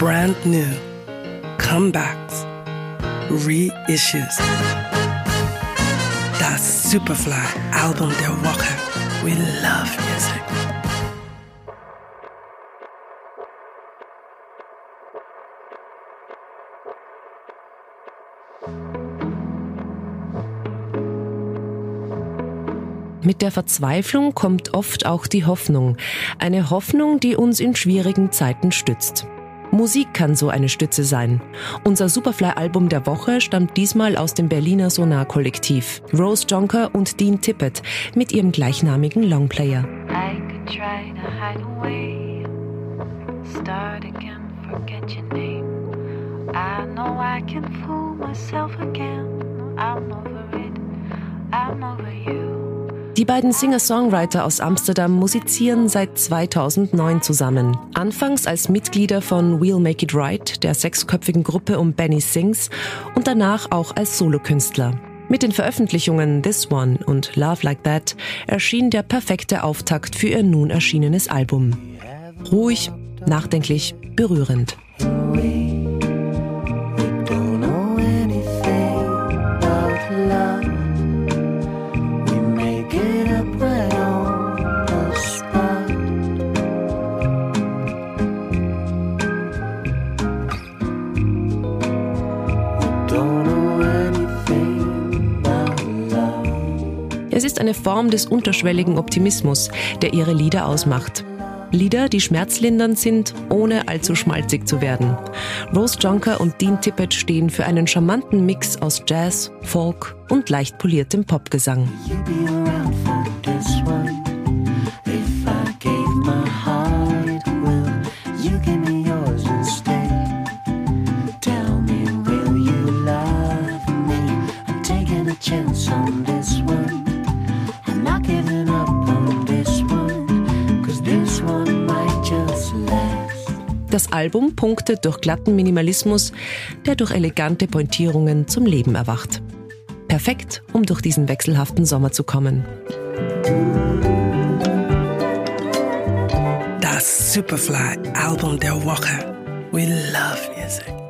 brand new, comebacks, reissues. Das Superfly-Album der Woche. We love music. Mit der Verzweiflung kommt oft auch die Hoffnung. Eine Hoffnung, die uns in schwierigen Zeiten stützt. Musik kann so eine Stütze sein. Unser Superfly-Album der Woche stammt diesmal aus dem Berliner Sonar-Kollektiv. Rose Jonker und Dean Tippett mit ihrem gleichnamigen Longplayer. I know I can fool myself again. I'm over Die beiden Singer-Songwriter aus Amsterdam musizieren seit 2009 zusammen. Anfangs als Mitglieder von We'll Make It Right, der sechsköpfigen Gruppe um Benny Sings, und danach auch als Solokünstler. Mit den Veröffentlichungen This One und Love Like That erschien der perfekte Auftakt für ihr nun erschienenes Album. Ruhig, nachdenklich, berührend. Es ist eine Form des unterschwelligen Optimismus, der ihre Lieder ausmacht. Lieder, die schmerzlindernd sind, ohne allzu schmalzig zu werden. Rose Jonker und Dean Tippett stehen für einen charmanten Mix aus Jazz, Folk und leicht poliertem Popgesang. chance on this one. Das Album punktet durch glatten Minimalismus, der durch elegante Pointierungen zum Leben erwacht. Perfekt, um durch diesen wechselhaften Sommer zu kommen. Das Superfly-Album der Woche. We love music.